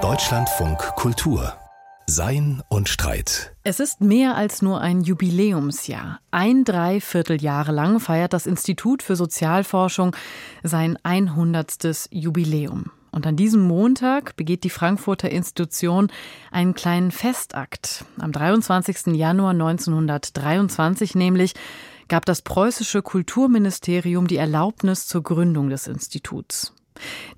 Deutschlandfunk Kultur sein und Streit. Es ist mehr als nur ein Jubiläumsjahr. Ein Dreivierteljahre lang feiert das Institut für Sozialforschung sein 100. Jubiläum. Und an diesem Montag begeht die Frankfurter Institution einen kleinen Festakt. Am 23. Januar 1923 nämlich gab das preußische Kulturministerium die Erlaubnis zur Gründung des Instituts.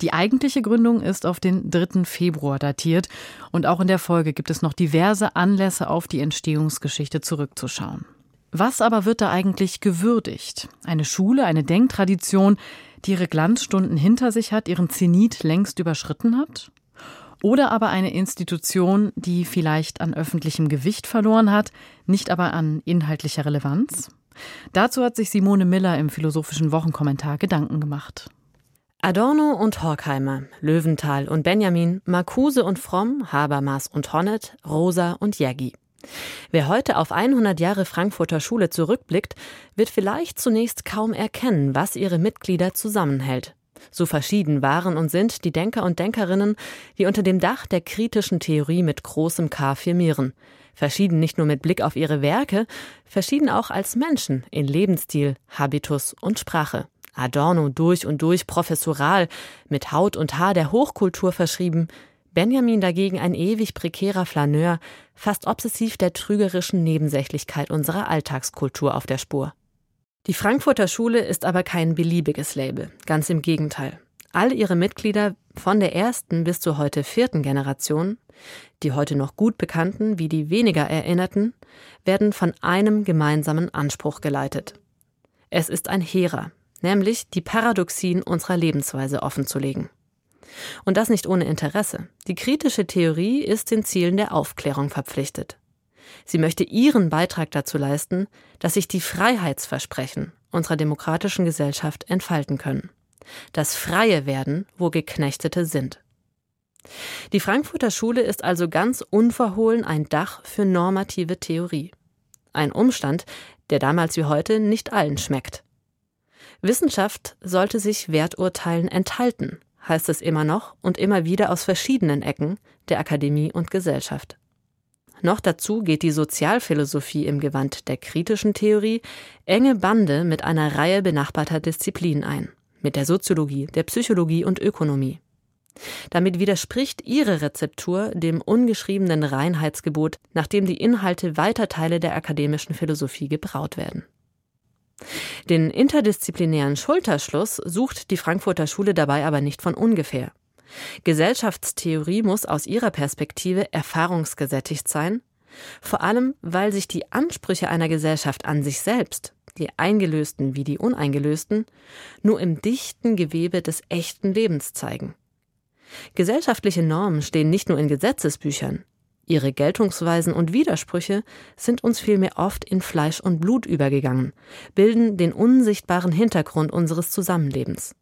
Die eigentliche Gründung ist auf den 3. Februar datiert und auch in der Folge gibt es noch diverse Anlässe auf die Entstehungsgeschichte zurückzuschauen. Was aber wird da eigentlich gewürdigt? Eine Schule, eine Denktradition, die ihre Glanzstunden hinter sich hat, ihren Zenit längst überschritten hat? Oder aber eine Institution, die vielleicht an öffentlichem Gewicht verloren hat, nicht aber an inhaltlicher Relevanz? Dazu hat sich Simone Miller im Philosophischen Wochenkommentar Gedanken gemacht. Adorno und Horkheimer, Löwenthal und Benjamin, Marcuse und Fromm, Habermas und Honnet, Rosa und Jägi. Wer heute auf 100 Jahre Frankfurter Schule zurückblickt, wird vielleicht zunächst kaum erkennen, was ihre Mitglieder zusammenhält. So verschieden waren und sind die Denker und Denkerinnen, die unter dem Dach der kritischen Theorie mit großem K firmieren. Verschieden nicht nur mit Blick auf ihre Werke, verschieden auch als Menschen in Lebensstil, Habitus und Sprache. Adorno durch und durch professoral, mit Haut und Haar der Hochkultur verschrieben, Benjamin dagegen ein ewig prekärer Flaneur, fast obsessiv der trügerischen Nebensächlichkeit unserer Alltagskultur auf der Spur. Die Frankfurter Schule ist aber kein beliebiges Label, ganz im Gegenteil. All ihre Mitglieder von der ersten bis zur heute vierten Generation, die heute noch gut bekannten wie die weniger erinnerten, werden von einem gemeinsamen Anspruch geleitet. Es ist ein hehrer, nämlich die Paradoxien unserer Lebensweise offenzulegen. Und das nicht ohne Interesse. Die kritische Theorie ist den Zielen der Aufklärung verpflichtet. Sie möchte ihren Beitrag dazu leisten, dass sich die Freiheitsversprechen unserer demokratischen Gesellschaft entfalten können. Das freie Werden, wo Geknechtete sind. Die Frankfurter Schule ist also ganz unverhohlen ein Dach für normative Theorie. Ein Umstand, der damals wie heute nicht allen schmeckt. Wissenschaft sollte sich Werturteilen enthalten, heißt es immer noch und immer wieder aus verschiedenen Ecken der Akademie und Gesellschaft. Noch dazu geht die Sozialphilosophie im Gewand der kritischen Theorie enge Bande mit einer Reihe benachbarter Disziplinen ein, mit der Soziologie, der Psychologie und Ökonomie. Damit widerspricht ihre Rezeptur dem ungeschriebenen Reinheitsgebot, nach dem die Inhalte weiter Teile der akademischen Philosophie gebraut werden. Den interdisziplinären Schulterschluss sucht die Frankfurter Schule dabei aber nicht von ungefähr. Gesellschaftstheorie muss aus ihrer Perspektive erfahrungsgesättigt sein, vor allem weil sich die Ansprüche einer Gesellschaft an sich selbst, die eingelösten wie die uneingelösten, nur im dichten Gewebe des echten Lebens zeigen. Gesellschaftliche Normen stehen nicht nur in Gesetzesbüchern, Ihre Geltungsweisen und Widersprüche sind uns vielmehr oft in Fleisch und Blut übergegangen, bilden den unsichtbaren Hintergrund unseres Zusammenlebens.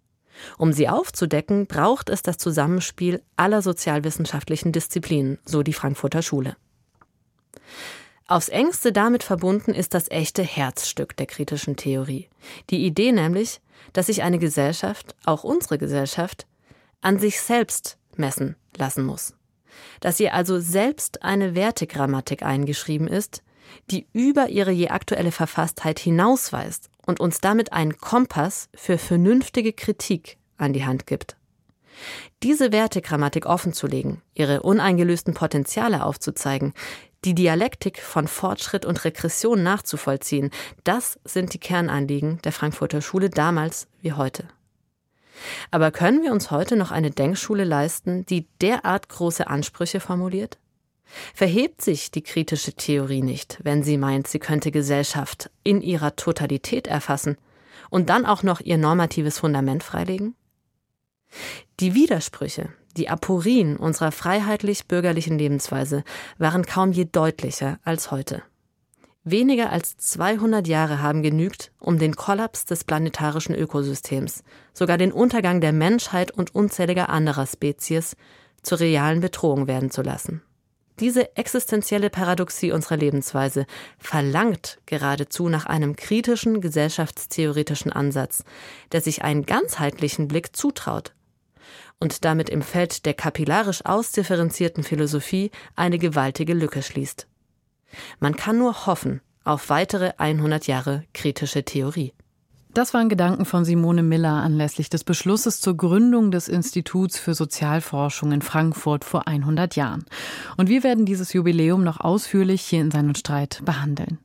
Um sie aufzudecken, braucht es das Zusammenspiel aller sozialwissenschaftlichen Disziplinen, so die Frankfurter Schule. Aufs engste damit verbunden ist das echte Herzstück der kritischen Theorie. Die Idee nämlich, dass sich eine Gesellschaft, auch unsere Gesellschaft, an sich selbst messen lassen muss dass ihr also selbst eine Wertegrammatik eingeschrieben ist, die über ihre je aktuelle Verfasstheit hinausweist und uns damit einen Kompass für vernünftige Kritik an die Hand gibt. Diese Wertegrammatik offenzulegen, ihre uneingelösten Potenziale aufzuzeigen, die Dialektik von Fortschritt und Regression nachzuvollziehen, das sind die Kernanliegen der Frankfurter Schule damals wie heute. Aber können wir uns heute noch eine Denkschule leisten, die derart große Ansprüche formuliert? Verhebt sich die kritische Theorie nicht, wenn sie meint, sie könnte Gesellschaft in ihrer Totalität erfassen und dann auch noch ihr normatives Fundament freilegen? Die Widersprüche, die Aporien unserer freiheitlich-bürgerlichen Lebensweise waren kaum je deutlicher als heute. Weniger als 200 Jahre haben genügt, um den Kollaps des planetarischen Ökosystems, sogar den Untergang der Menschheit und unzähliger anderer Spezies zur realen Bedrohung werden zu lassen. Diese existenzielle Paradoxie unserer Lebensweise verlangt geradezu nach einem kritischen gesellschaftstheoretischen Ansatz, der sich einen ganzheitlichen Blick zutraut und damit im Feld der kapillarisch ausdifferenzierten Philosophie eine gewaltige Lücke schließt. Man kann nur hoffen auf weitere 100 Jahre kritische Theorie. Das waren Gedanken von Simone Miller anlässlich des Beschlusses zur Gründung des Instituts für Sozialforschung in Frankfurt vor 100 Jahren. Und wir werden dieses Jubiläum noch ausführlich hier in seinem Streit behandeln.